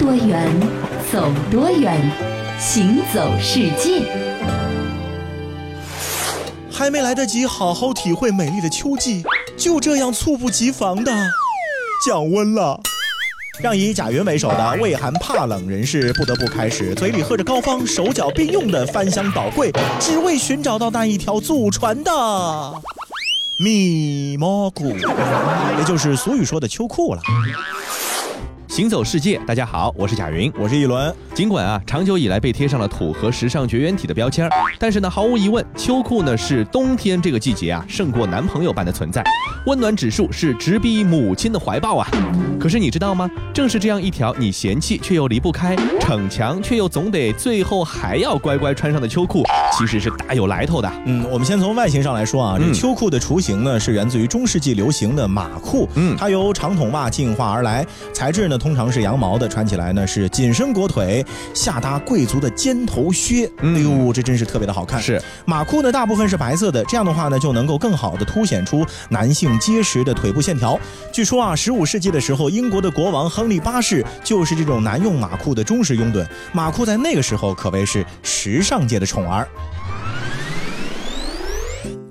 多远，走多远，行走世界。还没来得及好好体会美丽的秋季，就这样猝不及防的降温了，让以贾云为首的畏寒怕冷人士不得不开始嘴里喝着膏方，手脚并用的翻箱倒柜，只为寻找到那一条祖传的米蘑菇，也就是俗语说的秋裤了。行走世界，大家好，我是贾云，我是一轮。尽管啊，长久以来被贴上了土和时尚绝缘体的标签但是呢，毫无疑问，秋裤呢是冬天这个季节啊胜过男朋友般的存在，温暖指数是直逼母亲的怀抱啊。可是你知道吗？正是这样一条你嫌弃却又离不开，逞强却又总得最后还要乖乖穿上的秋裤，其实是大有来头的。嗯，我们先从外形上来说啊，这秋裤的雏形呢是源自于中世纪流行的马裤，嗯，它由长筒袜进化而来，材质呢。通常是羊毛的，穿起来呢是紧身裹腿，下搭贵族的尖头靴。哎呦，这真是特别的好看。是马裤呢，大部分是白色的，这样的话呢就能够更好的凸显出男性结实的腿部线条。据说啊，十五世纪的时候，英国的国王亨利八世就是这种男用马裤的忠实拥趸。马裤在那个时候可谓是时尚界的宠儿。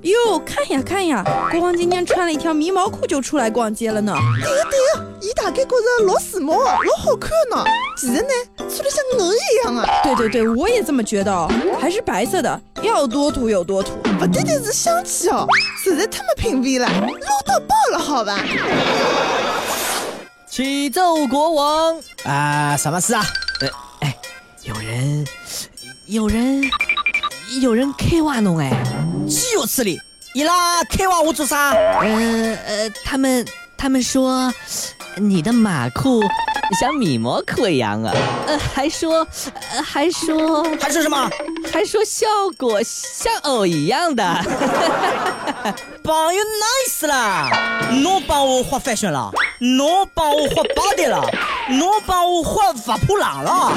哟，看呀看呀，国王今天穿了一条迷毛裤就出来逛街了呢。对呀对呀，伊大概觉着老时髦啊，老好看呢。其实呢，穿的像我一样啊。对对对，我也这么觉得，还是白色的，要多土有多土。不单单是香气哦，实在太没品味了，low 到爆了，好吧？启奏国王啊，什么事啊？呃，哎，有人，有人，有人开挖侬哎。岂有此理！伊拉开挖我做啥？呃呃，他们他们说你的马裤像米模裤一样啊，呃，还说呃还说还说什么？还说效果像偶一样的。朋友，nice 啦！侬帮我画 fashion 了，侬帮我画 body 了，侬帮我画发普朗了。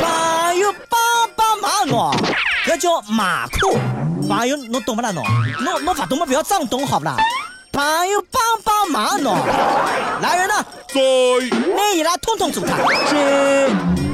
朋友，帮帮忙侬，这叫马裤。朋友，侬懂不啦？侬，侬侬不懂么？不要装懂，好不啦？朋友，帮帮忙侬！来人呐，在，拿伊拉统统走开！是。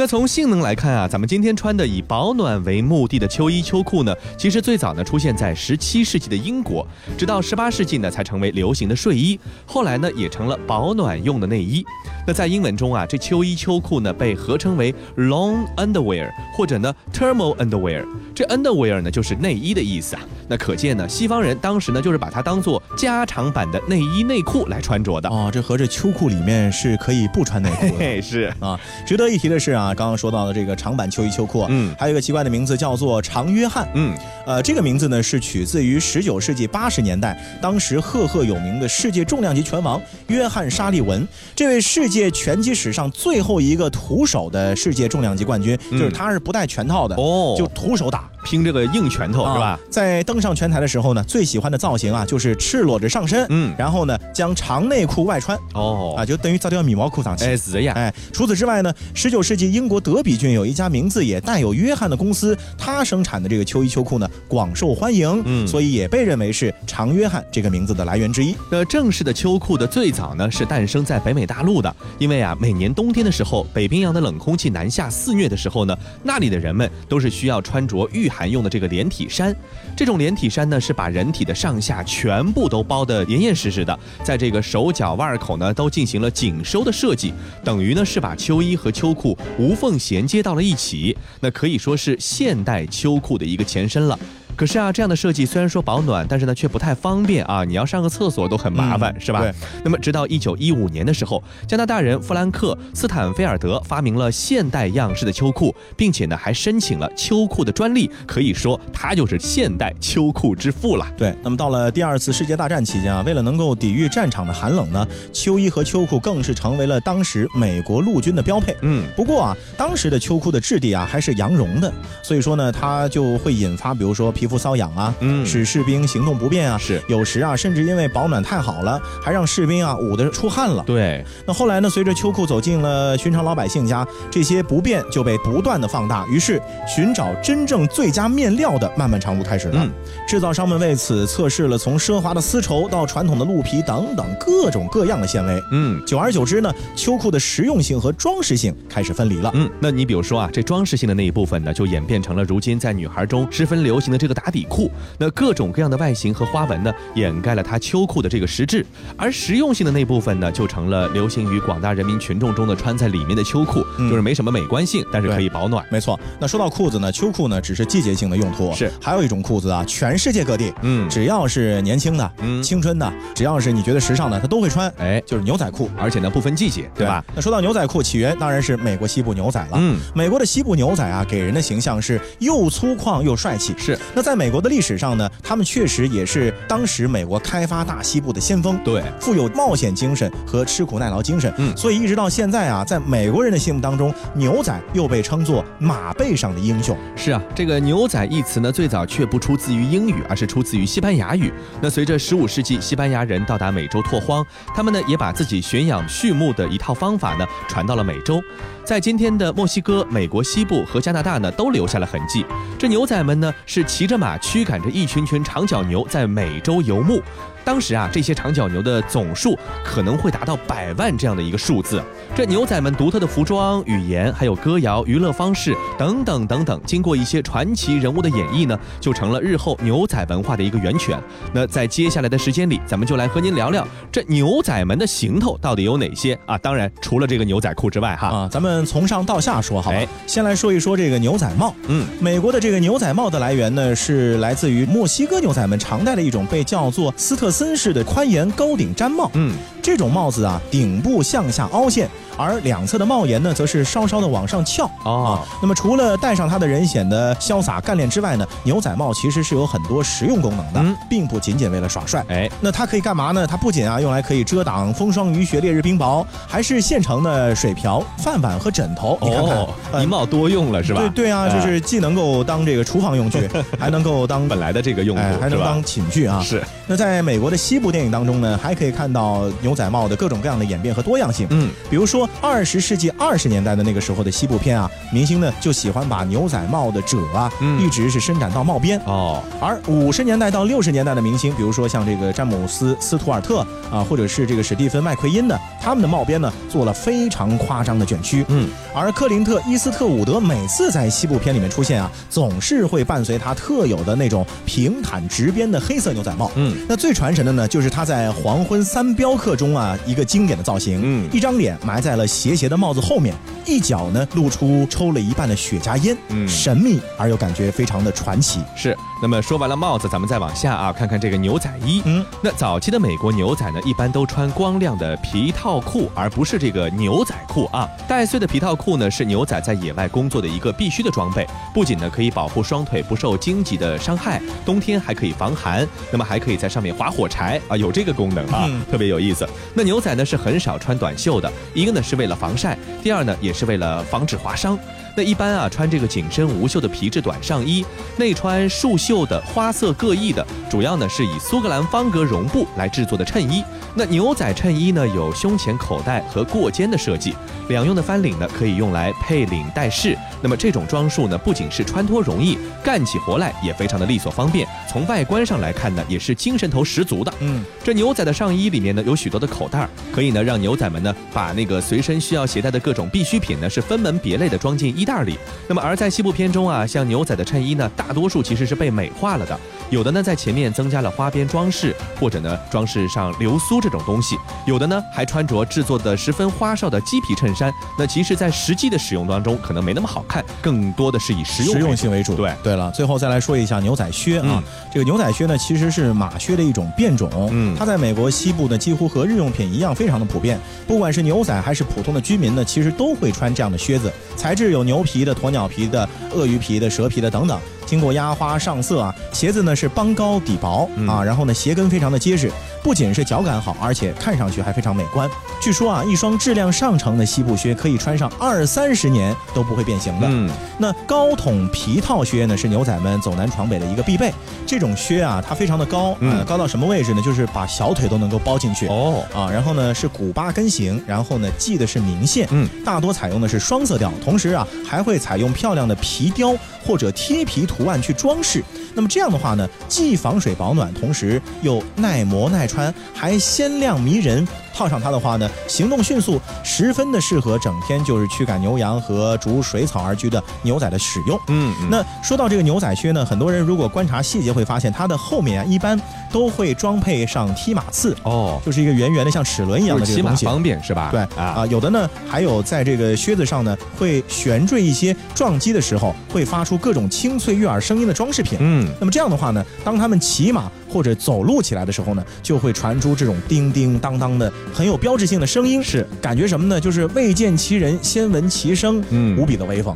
那从性能来看啊，咱们今天穿的以保暖为目的的秋衣秋裤呢，其实最早呢出现在十七世纪的英国，直到十八世纪呢才成为流行的睡衣，后来呢也成了保暖用的内衣。那在英文中啊，这秋衣秋裤呢被合称为 long underwear 或者呢 thermal underwear，这 underwear 呢就是内衣的意思啊。那可见呢，西方人当时呢就是把它当做加长版的内衣内裤来穿着的哦。这合着秋裤里面是可以不穿内裤的，是啊。值得一提的是啊。刚刚说到的这个长版秋衣秋裤，嗯，还有一个奇怪的名字叫做长约翰，嗯，呃，这个名字呢是取自于十九世纪八十年代，当时赫赫有名的世界重量级拳王约翰沙利文，这位世界拳击史上最后一个徒手的世界重量级冠军，就是他是不带拳套的哦，就徒手打。拼这个硬拳头是吧？在登上拳台的时候呢，最喜欢的造型啊，就是赤裸着上身，嗯，然后呢，将长内裤外穿，哦，啊，就等于造条米毛裤上去。哎，是呀。哎，除此之外呢，十九世纪英国德比郡有一家名字也带有约翰的公司，它生产的这个秋衣秋裤呢，广受欢迎，嗯，所以也被认为是长约翰这个名字的来源之一。那正式的秋裤的最早呢，是诞生在北美大陆的，因为啊，每年冬天的时候，北冰洋的冷空气南下肆虐的时候呢，那里的人们都是需要穿着御。寒用的这个连体衫，这种连体衫呢是把人体的上下全部都包得严严实实的，在这个手脚腕口呢都进行了紧收的设计，等于呢是把秋衣和秋裤无缝衔接到了一起，那可以说是现代秋裤的一个前身了。可是啊，这样的设计虽然说保暖，但是呢却不太方便啊！你要上个厕所都很麻烦，是吧？对。那么，直到一九一五年的时候，加拿大人弗兰克斯坦菲尔德发明了现代样式的秋裤，并且呢还申请了秋裤的专利，可以说他就是现代秋裤之父了。对。那么到了第二次世界大战期间啊，为了能够抵御战场的寒冷呢，秋衣和秋裤更是成为了当时美国陆军的标配。嗯。不过啊，当时的秋裤的质地啊还是羊绒的，所以说呢，它就会引发比如说皮肤。瘙痒啊，嗯，使士兵行动不便啊，是有时啊，甚至因为保暖太好了，还让士兵啊捂得出汗了。对，那后来呢，随着秋裤走进了寻常老百姓家，这些不便就被不断的放大，于是寻找真正最佳面料的漫漫长路开始了。制造商们为此测试了从奢华的丝绸到传统的鹿皮等等各种各样的纤维。嗯，久而久之呢，秋裤的实用性和装饰性开始分离了。嗯，那你比如说啊，这装饰性的那一部分呢，就演变成了如今在女孩中十分流行的这个打底裤。那各种各样的外形和花纹呢，掩盖了它秋裤的这个实质。而实用性的那部分呢，就成了流行于广大人民群众中的穿在里面的秋裤，就是没什么美观性，但是可以保暖。没错。那说到裤子呢，秋裤呢只是季节性的用途。是，还有一种裤子啊，全世界各地，嗯，只要是年轻的、嗯，青春的，只要是你觉得时尚的，他都会穿。哎，就是牛仔裤，而且呢不分季节，对吧？那说到牛仔裤起源，当然是美国西部牛仔了。嗯，美国的西部牛仔啊，给人的形象是又粗犷又帅气。是。那在美国的历史上呢，他们确实也是当时美国开发大西部的先锋。对，富有冒险精神和吃苦耐劳精神。嗯，所以一直到现在啊，在美国人的心目当中，牛仔又被称作马背上的英雄。是啊，这个牛仔一词呢，最早却不出自于英语，而是出自于西班牙语。那随着十五世纪西班牙人到达美洲拓荒，他们呢也把自己驯养畜牧的一套方法呢传到了美洲，在今天的墨西哥、美国西部和加拿大呢都留下了痕迹。这牛仔们呢是骑着马驱赶着一群群长角牛在美洲游牧。当时啊，这些长角牛的总数可能会达到百万这样的一个数字。这牛仔们独特的服装、语言，还有歌谣、娱乐方式等等等等，经过一些传奇人物的演绎呢，就成了日后牛仔文化的一个源泉。那在接下来的时间里，咱们就来和您聊聊这牛仔们的行头到底有哪些啊？当然，除了这个牛仔裤之外，哈啊，咱们从上到下说，好吧？先来说一说这个牛仔帽。嗯，美国的这个牛仔帽的来源呢，是来自于墨西哥牛仔们常戴的一种被叫做斯特。森式的宽檐高顶毡帽，嗯，这种帽子啊，顶部向下凹陷。而两侧的帽檐呢，则是稍稍的往上翘啊。那么除了戴上它的人显得潇洒干练之外呢，牛仔帽其实是有很多实用功能的，并不仅仅为了耍帅。哎，那它可以干嘛呢？它不仅啊用来可以遮挡风霜雨雪烈日冰雹，还是现成的水瓢、饭碗和枕头。你看看，一帽多用了是吧？对对啊，就是既能够当这个厨房用具，还能够当 本来的这个用途，还能当寝具啊。是。那在美国的西部电影当中呢，还可以看到牛仔帽的各种各样的演变和多样性。嗯，比如说二十世纪。二十年代的那个时候的西部片啊，明星呢就喜欢把牛仔帽的褶啊，一直是伸展到帽边哦。而五十年代到六十年代的明星，比如说像这个詹姆斯·斯图尔特啊，或者是这个史蒂芬·麦奎因呢，他们的帽边呢做了非常夸张的卷曲。嗯。而克林特·伊斯特伍德每次在西部片里面出现啊，总是会伴随他特有的那种平坦直边的黑色牛仔帽。嗯。那最传神的呢，就是他在《黄昏三镖客》中啊，一个经典的造型。嗯。一张脸埋在了斜斜的帽子。后面一脚呢，露出抽了一半的雪茄烟，嗯，神秘而又感觉非常的传奇。是。那么说完了帽子，咱们再往下啊，看看这个牛仔衣。嗯，那早期的美国牛仔呢，一般都穿光亮的皮套裤，而不是这个牛仔裤啊。带穗的皮套裤呢，是牛仔在野外工作的一个必须的装备，不仅呢可以保护双腿不受荆棘的伤害，冬天还可以防寒，那么还可以在上面划火柴啊，有这个功能啊，特别有意思。那牛仔呢是很少穿短袖的，一个呢是为了防晒，第二呢也是为了防止划伤。那一般啊，穿这个紧身无袖的皮质短上衣，内穿束袖的花色各异的，主要呢是以苏格兰方格绒布来制作的衬衣。那牛仔衬衣呢，有胸前口袋和过肩的设计，两用的翻领呢可以用来配领带饰。那么这种装束呢，不仅是穿脱容易，干起活来也非常的利索方便。从外观上来看呢，也是精神头十足的。嗯，这牛仔的上衣里面呢有许多的口袋，可以呢让牛仔们呢把那个随身需要携带的各种必需品呢是分门别类的装进。衣袋里，那么而在西部片中啊，像牛仔的衬衣呢，大多数其实是被美化了的，有的呢在前面增加了花边装饰，或者呢装饰上流苏这种东西，有的呢还穿着制作的十分花哨的鸡皮衬衫，那其实，在实际的使用当中，可能没那么好看，更多的是以实用实用性为主。对，对了，最后再来说一下牛仔靴啊，这个牛仔靴呢，其实是马靴的一种变种，嗯，它在美国西部呢，几乎和日用品一样，非常的普遍，不管是牛仔还是普通的居民呢，其实都会穿这样的靴子，材质有。牛皮的、鸵鸟皮的、鳄鱼皮的、蛇皮的等等，经过压花上色啊。鞋子呢是帮高底薄啊，然后呢鞋跟非常的结实，不仅是脚感好，而且看上去还非常美观。据说啊，一双质量上乘的西部靴可以穿上二三十年都不会变形的。嗯，那高筒皮套靴呢是牛仔们走南闯北的一个必备。这种靴啊，它非常的高，嗯，高到什么位置呢？就是把小腿都能够包进去哦啊。然后呢是古巴根型，然后呢系的是明线，嗯，大多采用的是双色调，同时啊还会采用漂亮的皮雕或者贴皮图案去装饰。那么这样的话呢，既防水保暖，同时又耐磨耐穿，还鲜亮迷人。套上它的话呢，行动迅速，十分的适合整天就是驱赶牛羊和逐水草而居的牛仔的使用。嗯，那说到这个牛仔靴呢，很多人如果观察细节会发现，它的后面啊一般都会装配上踢马刺。哦，就是一个圆圆的像齿轮一样的这个东西，方便是吧？对啊，有的呢还有在这个靴子上呢会悬坠一些撞击的时候会发出各种清脆悦耳声音的装饰品。嗯，那么这样的话呢，当他们骑马或者走路起来的时候呢，就会传出这种叮叮当当的。很有标志性的声音，是感觉什么呢？就是未见其人，先闻其声，嗯，无比的威风。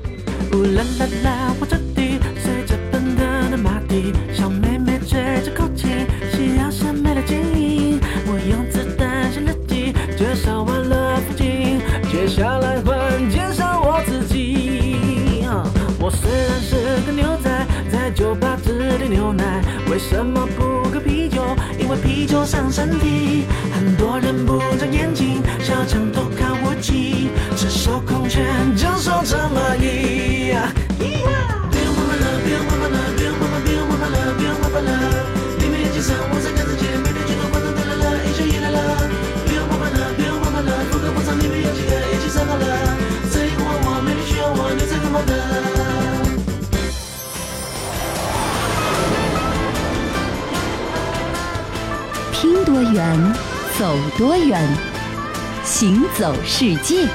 我牛奶，为什么不喝啤酒？因为啤酒伤身体，很多人不长眼睛，小强偷看我骑，赤手空拳就守这么一。不用怕怕了，不用怕怕了，不用怕怕，不用怕怕了，不用怕怕了。你们眼睛上，我在看着前面的剧都快都来了，一起来了。不用怕怕了，不用怕怕了，不可不藏，你们有几个一起上好了。这一关我，美女需要我，牛仔干嘛的？多远，走多远，行走世界。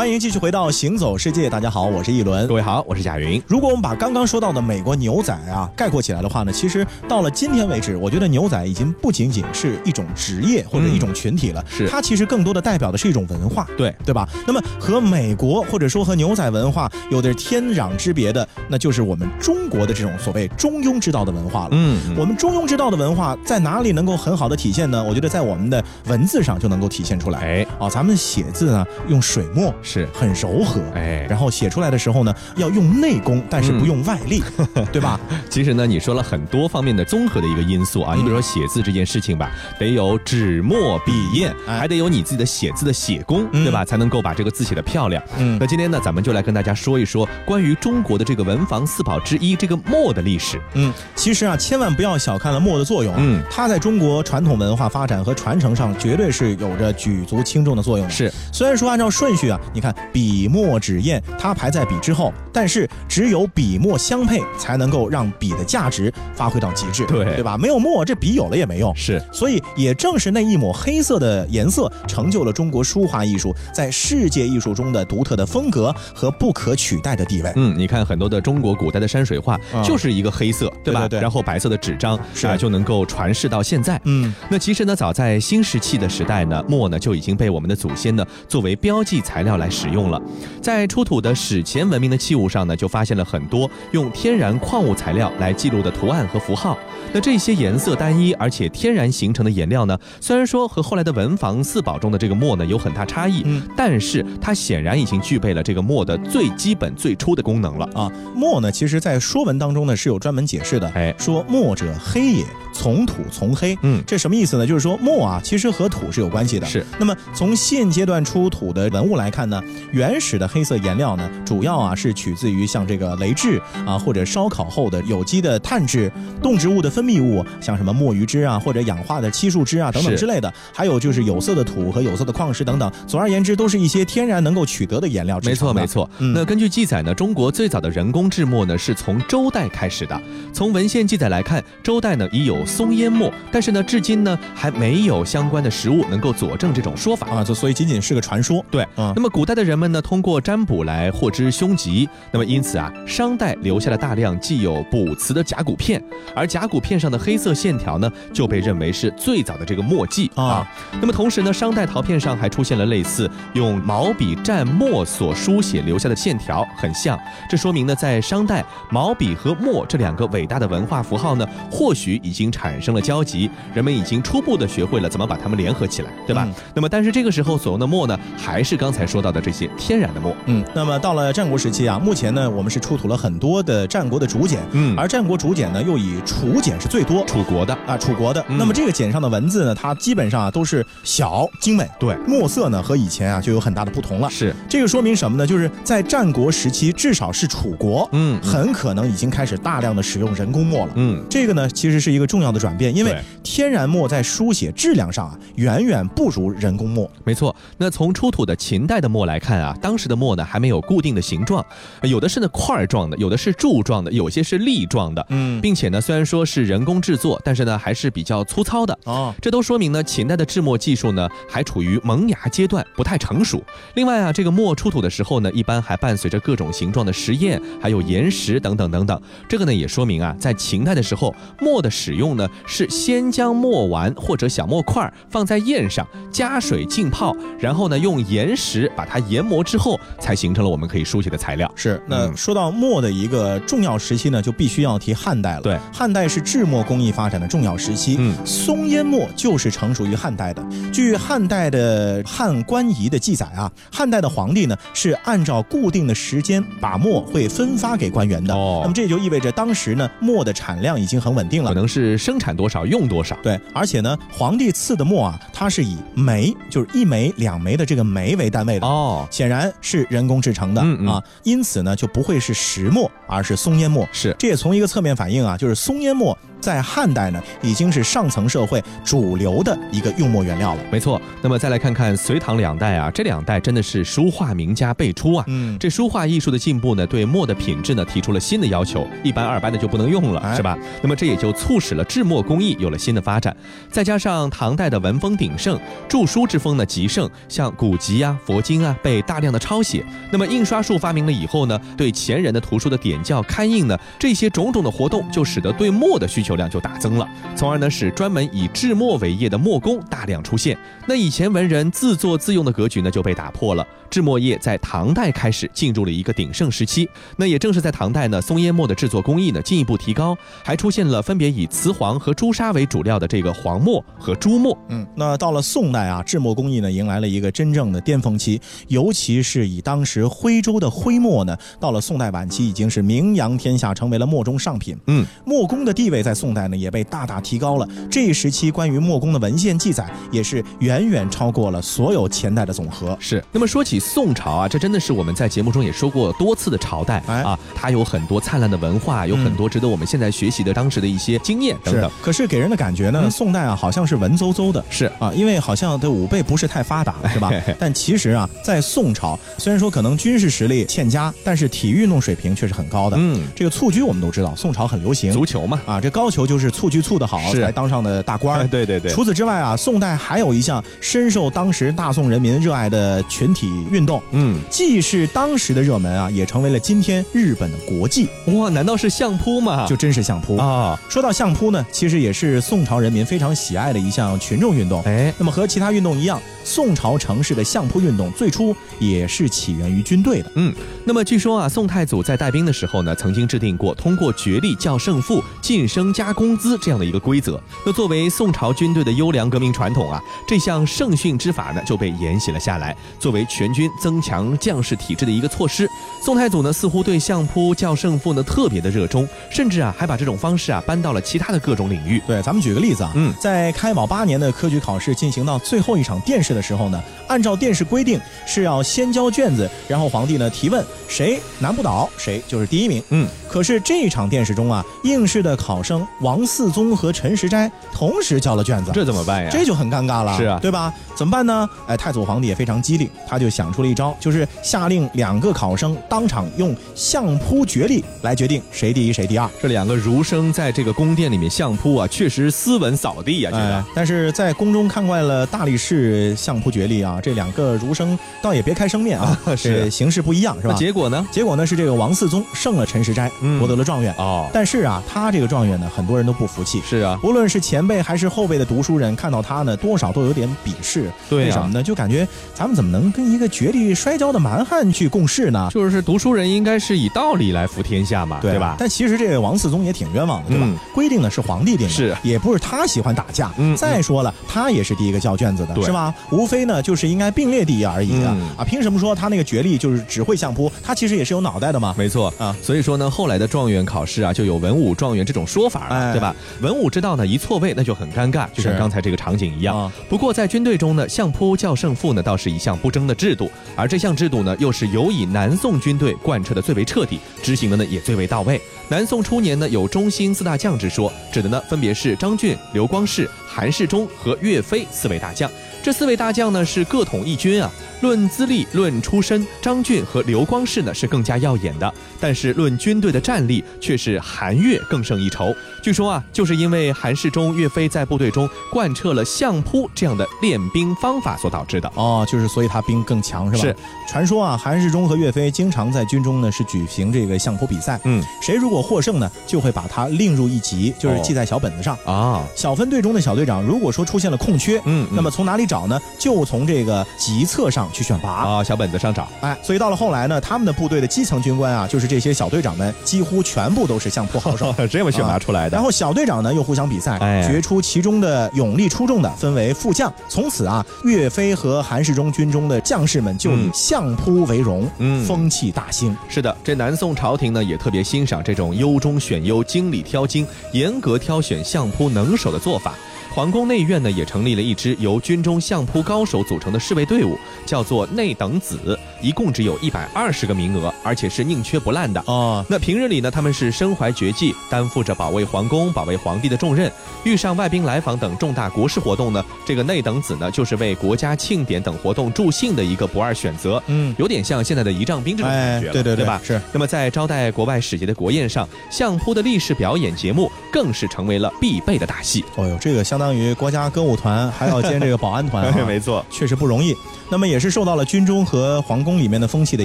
欢迎继续回到行走世界，大家好，我是一轮，各位好，我是贾云。如果我们把刚刚说到的美国牛仔啊概括起来的话呢，其实到了今天为止，我觉得牛仔已经不仅仅是一种职业或者一种群体了，是它其实更多的代表的是一种文化，对对吧？那么和美国或者说和牛仔文化有着天壤之别的，那就是我们中国的这种所谓中庸之道的文化了。嗯，我们中庸之道的文化在哪里能够很好的体现呢？我觉得在我们的文字上就能够体现出来。哎，哦，咱们写字呢用水墨。是很柔和，哎，然后写出来的时候呢，要用内功，但是不用外力，对吧？其实呢，你说了很多方面的综合的一个因素啊，你比如说写字这件事情吧，得有纸墨笔砚，还得有你自己的写字的写功，对吧？才能够把这个字写得漂亮。嗯，那今天呢，咱们就来跟大家说一说关于中国的这个文房四宝之一这个墨的历史。嗯，其实啊，千万不要小看了墨的作用。嗯，它在中国传统文化发展和传承上，绝对是有着举足轻重的作用。是，虽然说按照顺序啊。你看，笔墨纸砚，它排在笔之后，但是只有笔墨相配，才能够让笔的价值发挥到极致，对对吧？没有墨，这笔有了也没用。是，所以也正是那一抹黑色的颜色，成就了中国书画艺术在世界艺术中的独特的风格和不可取代的地位。嗯，你看很多的中国古代的山水画，就是一个黑色，对吧？对。然后白色的纸张，是啊，就能够传世到现在。嗯，那其实呢，早在新石器的时代呢，墨呢就已经被我们的祖先呢作为标记材料来。使用了，在出土的史前文明的器物上呢，就发现了很多用天然矿物材料来记录的图案和符号。那这些颜色单一而且天然形成的颜料呢，虽然说和后来的文房四宝中的这个墨呢有很大差异，嗯，但是它显然已经具备了这个墨的最基本最初的功能了啊。墨呢，其实在说文当中呢是有专门解释的，哎，说墨者黑也，从土从黑。嗯，这什么意思呢？就是说墨啊，其实和土是有关系的。是。那么从现阶段出土的文物来看呢？原始的黑色颜料呢，主要啊是取自于像这个雷质啊，或者烧烤后的有机的碳质、动植物的分泌物，像什么墨鱼汁啊，或者氧化的漆树汁啊等等之类的，还有就是有色的土和有色的矿石等等。总而言之，都是一些天然能够取得的颜料。没错，没错。嗯那根据记载呢，中国最早的人工制墨呢，是从周代开始的。从文献记载来看，周代呢已有松烟墨，但是呢，至今呢还没有相关的实物能够佐证这种说法啊，就所以仅仅是个传说。对，嗯，那么古代的人们呢，通过占卜来获知凶吉，那么因此啊，商代留下了大量既有卜辞的甲骨片，而甲骨片上的黑色线条呢，就被认为是最早的这个墨迹啊。那么同时呢，商代陶片上还出现了类似用毛笔蘸墨所书写留下的线条，很像，这说明呢，在商代毛笔和墨这两个伟大的文化符号呢，或许已经产生了交集，人们已经初步的学会了怎么把它们联合起来，对吧？那么但是这个时候所用的墨呢，还是刚才说到的这些天然的墨。嗯，那么到了战国时期啊，目前呢，我们是出土了很多的战国的竹简，嗯，而战国竹简呢，又以楚简是最多，楚国的啊，楚国的。那么这个简上的文字呢，它基本上啊都是小精美，对，墨色呢和以前啊就有很大的不同了。是这个说明什么呢？就是在战国时期，至少是楚国，嗯，很可能已经开始大量的使用人工墨了。嗯，这个呢其实是一个重要的转变，因为天然墨在书写质量上啊远远不如人工墨。没错，那从出土的秦代的墨来看啊，当时的墨呢还没有固定的形状，有的是呢块状的，有的是柱状的，有些是粒状的，嗯，并且呢虽然说是人工制作，但是呢还是比较粗糙的哦。这都说明呢秦代的制墨技术呢还处于萌芽阶段，不太成熟。另外啊，这个墨出土的时候呢，一般还伴随着各种形状的实验，还有岩石等等等等。这个呢也说明啊，在秦代的时候，墨的使用呢是先将墨丸或者小墨块放在砚上，加水浸泡，然后呢用岩石把它研磨之后，才形成了我们可以书写的材料。是，那说到墨的一个重要时期呢，就必须要提汉代了。对，汉代是制墨工艺发展的重要时期。嗯，松烟墨就是成熟于汉代的。据汉代的《汉官仪》的记载啊，汉代的皇帝呢是按照固定的时间把墨会分发给官员的。哦，那么这就意味着当时呢墨的产量已经很稳定了，可能是生产多少用多少。对，而且呢皇帝赐的墨啊，它是以枚，就是一枚、两枚的这个枚为单位的。哦，显然是人工制成的嗯嗯啊，因此呢就不会是石墨，而是松烟墨。是，这也从一个侧面反映啊，就是松烟墨在汉代呢已经是上层社会主流的一个用墨原料了。没错。那么再来看看隋唐两代啊，这两代真的是书画名家辈出啊。嗯，这书画艺术的进步呢，对墨的品质呢提出了新的要求，一般二般的就不能用了，哎是吧？那么这也就促使了制墨工艺有了新的发展。再加上唐代的文风鼎盛，著书之风呢极盛，像古籍啊、佛经啊被大量的抄写。那么印刷术发明了以后呢，对前人的图书的点校、刊印呢，这些种种的活动就使得对墨的需求量就大增了，从而呢使专门以制墨为业的墨工大量出现。那以前文人自作自用的格局呢就被打破了，制墨业在唐代开始进入了一个鼎盛时期。那也正是在唐代呢，松烟墨的制作工艺呢进一步提高，还出现了分别以雌黄和朱砂为主料的这个黄墨和朱墨。嗯，那到了宋代啊，制墨工艺呢迎来了一个真正的巅峰期，尤其是以当时徽州的徽墨呢，到了宋代晚期已经是名扬天下，成为了墨中上品。嗯，墨工的地位在宋代呢也被大大提高了。这一时期关于墨工的文献记载也是远远超过了所有前代的总和。是。那么说起宋朝啊，这真的是我们在节目中也说过多次的朝代、哎、啊，它有很多灿烂的文化，有很多值得我们现在学习的当时的一些经验等等。是。可是给人的感觉呢，嗯、宋代啊好像是文绉绉的。是啊，因为好像的武备不是太发达，是吧？但其实啊，在宋朝，虽然说可能军事实力欠佳，但是体育运动水平却是很高的。嗯，这个蹴鞠我们都知道，宋朝很流行足球嘛，啊，这高俅就是蹴鞠蹴得好才当上的大官。对对对。除此之外啊，宋代还有一项深受当时大宋人民热爱的群体运动，嗯，既是当时的热门啊，也成为了今天日本的国际。哇，难道是相扑吗？就真是相扑啊！说到相扑呢，其实也是宋朝人民非常喜爱的一项群众运动。哎，那么和其他运动一样，宋朝城市的相扑运动最初也是起源于军队的。嗯，那么据说啊，宋太祖在带兵的时候呢，曾经制定过通过角力较胜负、晋升加工资这样的一个规则。那作为宋朝军队的优良革命传统啊，这项圣训之法呢就被沿袭了下来，作为全军增强将士体质的一个措施。宋太祖呢似乎对相扑较胜负呢特别的热衷，甚至啊还把这种方式啊搬到了其他的各种领域。对，咱们举个例子啊，嗯，在开宝八年的科举考试进行到最后一场殿试的时候呢，按照殿试规定是要先交卷子，然后皇帝呢提问，谁难不倒谁就是第一名。嗯，可是这场殿试中啊，应试的考生王嗣宗和陈时斋同时交了卷子，这怎么办呀？这就很尴尬了，是啊，对吧？怎么办呢？哎，太祖皇帝也非常机灵，他就想出了一招，就是下令两个考生当场用相扑角力来决定谁第一谁第二。这两个儒生在这个宫殿里面相扑啊，确实斯文扫地啊，这个。但是在宫中看惯了大力士相扑角力啊，这两个儒生倒也别开生面啊，是形式不一样，是吧？结果呢？结果呢是这个王嗣宗胜了陈时斋，夺得了状元。哦，但是啊，他这个状元呢，很多人都不服气。是啊，无论是前辈还是后辈的读书人，看到他呢，多少都有点鄙视。对，为什么呢？就感觉咱们怎么能跟一个绝地摔跤的蛮汉去共事呢？就是读书人应该是以道理来服天下嘛，对吧？但其实这个王嗣宗也挺冤枉的，对吧？规定呢是皇帝定的，是也不是他喜欢打架。嗯，再说了，他也是第一个交卷子的，是吧？无非呢就是应该并列第一而已啊！啊，凭什么说他那个绝力就是只会相扑？他其实也是有脑袋的嘛。没错啊，所以说呢，后来的状元考试啊，就有文武状元这种说法了，对吧？文武之道呢，一错位那就很尴尬，就像刚才这个场景一样。不过在军队中呢，相扑叫胜负呢，倒是一项不争的制度，而这项制度呢，又是由以南宋军队贯彻的最为彻底，执行的呢也最为到位。南宋初年呢，有中兴四大将之说，指的呢分别是张俊、刘光世、韩世忠和岳飞四位大将。这四位大将呢是各统一军啊。论资历、论出身，张俊和刘光世呢是更加耀眼的，但是论军队的战力，却是韩岳更胜一筹。据说啊，就是因为韩世忠、岳飞在部队中贯彻了相扑这样的练兵方法所导致的。哦，就是所以他兵更强是吧？是。传说啊，韩世忠和岳飞经常在军中呢是举行这个相扑比赛。嗯。谁如果获胜呢，就会把他另入一级，就是记在小本子上啊。小分队中的小队长，如果说出现了空缺，嗯，那么从哪里找呢？就从这个级册上。去选拔啊，小本子上找，哎，所以到了后来呢，他们的部队的基层军官啊，就是这些小队长们，几乎全部都是相扑好手，这么选拔出来的。然后小队长呢又互相比赛，决出其中的勇力出众的，分为副将。从此啊，岳飞和韩世忠军中的将士们就以相扑为荣，嗯，风气大兴。是的，这南宋朝廷呢也特别欣赏这种优中选优、精里挑精、严格挑选相扑能手的做法。皇宫内院呢，也成立了一支由军中相扑高手组成的侍卫队伍，叫做内等子，一共只有一百二十个名额，而且是宁缺不滥的哦。那平日里呢，他们是身怀绝技，担负着保卫皇宫、保卫皇帝的重任。遇上外宾来访等重大国事活动呢，这个内等子呢，就是为国家庆典等活动助兴的一个不二选择。嗯，有点像现在的仪仗兵这种感觉，对对对吧？是。那么在招待国外使节的国宴上，相扑的历史表演节目更是成为了必备的大戏。哦呦，这个相。相当于国家歌舞团还要兼这个保安团，没错，确实不容易。那么也是受到了军中和皇宫里面的风气的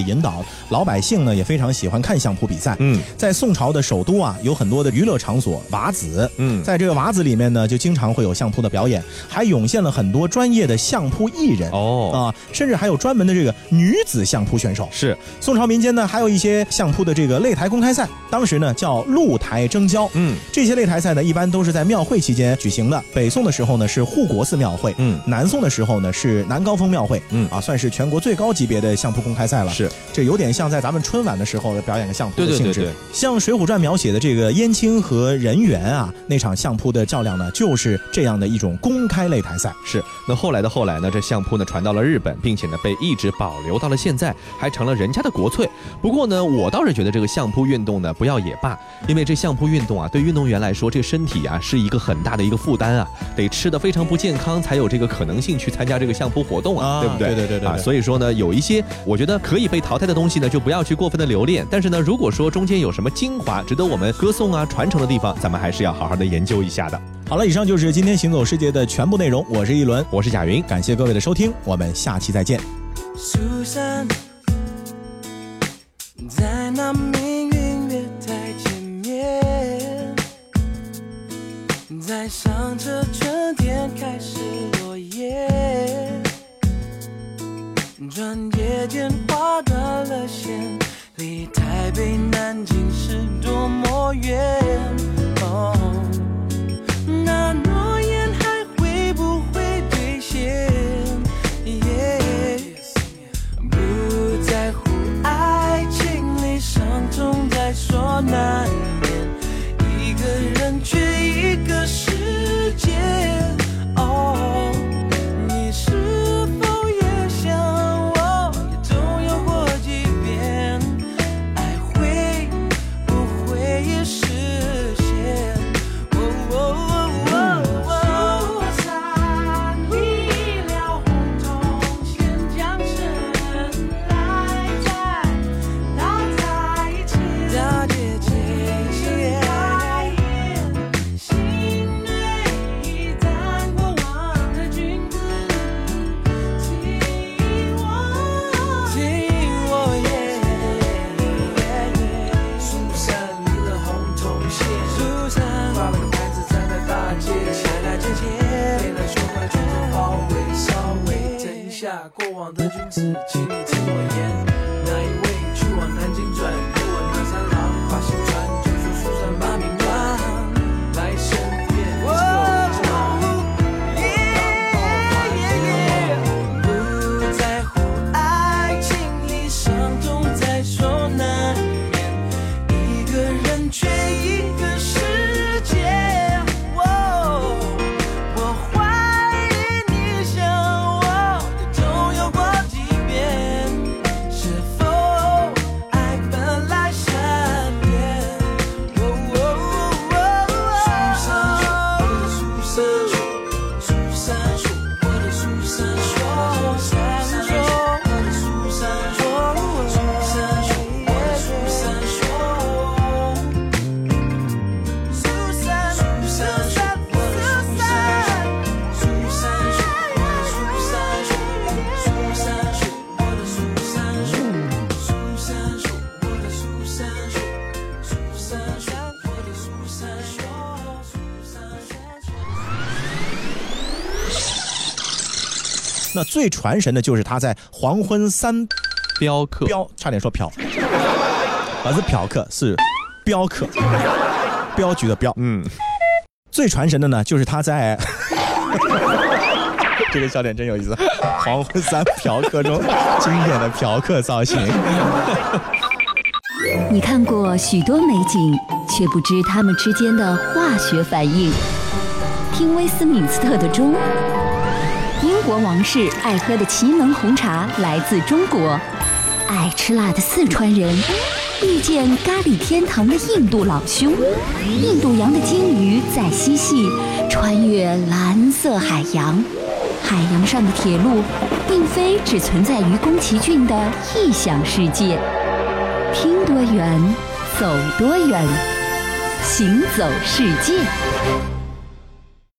引导，老百姓呢也非常喜欢看相扑比赛。嗯，在宋朝的首都啊，有很多的娱乐场所，瓦子。嗯，在这个瓦子里面呢，就经常会有相扑的表演，还涌现了很多专业的相扑艺人。哦，啊，甚至还有专门的这个女子相扑选手。是，宋朝民间呢还有一些相扑的这个擂台公开赛，当时呢叫露台争交。嗯，这些擂台赛呢一般都是在庙会期间举行的。北北宋的时候呢是护国寺庙会，嗯，南宋的时候呢是南高峰庙会，嗯啊，算是全国最高级别的相扑公开赛了。是，这有点像在咱们春晚的时候表演个相扑的性质。对对对对。像《水浒传》描写的这个燕青和人猿啊，那场相扑的较量呢，就是这样的一种公开擂台赛。是。那后来的后来呢，这相扑呢传到了日本，并且呢被一直保留到了现在，还成了人家的国粹。不过呢，我倒是觉得这个相扑运动呢不要也罢，因为这相扑运动啊，对运动员来说，这身体啊是一个很大的一个负担啊。得吃的非常不健康，才有这个可能性去参加这个相扑活动啊，对不对？对对对对啊！所以说呢，有一些我觉得可以被淘汰的东西呢，就不要去过分的留恋。但是呢，如果说中间有什么精华值得我们歌颂啊、传承的地方，咱们还是要好好的研究一下的。好了，以上就是今天行走世界的全部内容。我是一轮，我是贾云，感谢各位的收听，我们下期再见。在那在上着春天开始落叶，转眼间划断了线，离台北南京是多么远。往的君子气节。最传神的就是他在黄昏三镖客，镖，差点说嫖，不是嫖客，是镖客，镖局的镖。嗯，最传神的呢，就是他在 这个笑点真有意思，黄昏三嫖客中经典的嫖客造型。你看过许多美景，却不知他们之间的化学反应。听威斯敏斯特的钟，英国王室爱喝的奇能红茶来自中国，爱吃辣的四川人遇见咖喱天堂的印度老兄，印度洋的鲸鱼在嬉戏，穿越蓝色海洋。海洋上的铁路，并非只存在于宫崎骏的异想世界。听多远，走多远，行走世界。